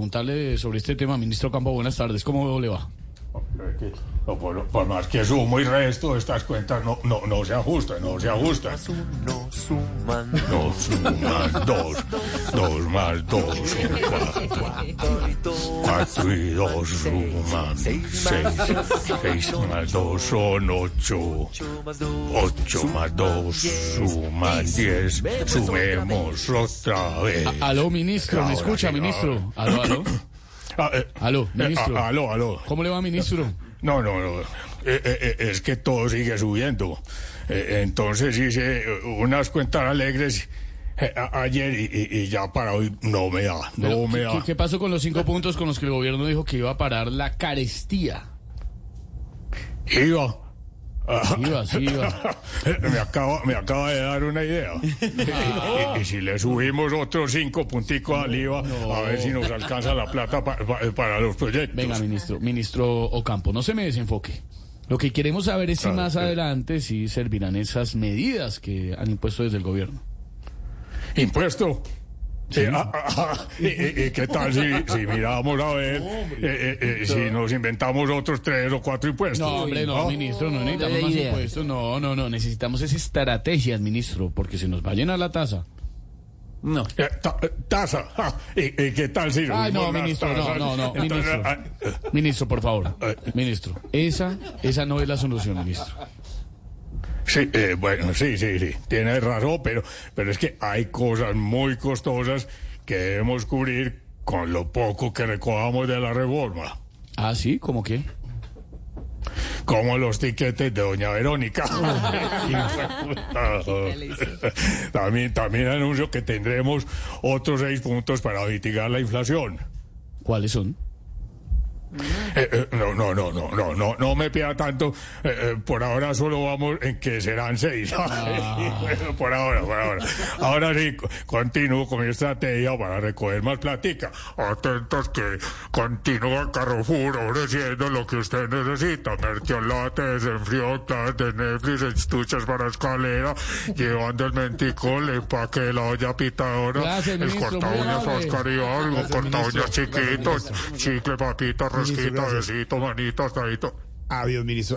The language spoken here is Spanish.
preguntarle sobre este tema. Ministro Campo, buenas tardes. ¿Cómo le va? No, por, por más que sumo y resto, estas cuentas no, no, no se ajustan, no se ajustan. Uno suman Dos más dos, dos más dos son cuatro. Cuatro y dos suman seis. Seis más dos son ocho. más dos. Ocho más dos suman diez. Sumemos otra vez. Aló, ministro. ¿Me escucha, sí, ministro? Aló, aló. Ah, eh, Aló, eh, ministro. ah, aló, aló. ¿Cómo le va, ministro? No, no, no. Eh, eh, eh, es que todo sigue subiendo. Eh, entonces hice unas cuentas alegres eh, a- ayer y, ya para hoy no me da. No Pero, me ¿qué, da. qué- qué pasó con los cinco puntos con los que el gobierno dijo que iba a parar la carestía? Iba. Iba, sí, iba. me, acaba, me acaba de dar una idea. Y, y- y si le subimos otros cinco punticos al IVA, a ver si nos alcanza la plata pa- pa- para los proyectos. Venga, ministro, ministro Ocampo, no se me desenfoque. Lo que queremos saber es si Claro, más sí. adelante si servirán esas medidas que han impuesto desde el gobierno. ¿Impuesto? Sí, ah, ah, ah, ¿Y, y- y qué tal si, si miramos a ver eh, eh, eh, si nos inventamos otros tres o cuatro impuestos? No, hombre, no, ¿No? ministro, no necesitamos más impuestos. No, no, no, necesitamos esas estrategias, ministro, porque se nos va a llenar la tasa. No. Eh, ta- eh, tasa. ah, ¿Y, qué tal si Ay, no, ministro, no, no, no, ministro. ah, eh, Ministro, por favor. Eh. Ministro, esa, esa no es la solución, ministro. Sí, eh, bueno, sí, sí, sí, tiene razón, pero, pero es que hay cosas muy costosas que debemos cubrir con lo poco que recogamos de la reforma, Ah, sí, ¿cómo qué? como los tiquetes de doña Verónica. también, también anuncio que tendremos otros seis puntos para mitigar la inflación. ¿Cuáles son? Eh, eh, no, no, no, no, no, no, no me pida tanto. Eh, por ahora solo vamos en que serán seis. Bueno, por ahora, por ahora. Ahora sí, co- continúo con mi estrategia para recoger más platica. Atentos que continúa Carrefour ofreciendo lo que usted necesita. Mertiolate, desenfrió, de Netflix, estuches para escalera, llevando el mentico, el empaque de la olla pitadora, Gracias, el corta uñas. Oscar Iván, Gracias, corta uñas ministro. chiquito, Gracias, chicle, papita, rosquita, gracias. besito, manito, hasta ahí. Adiós, ministro.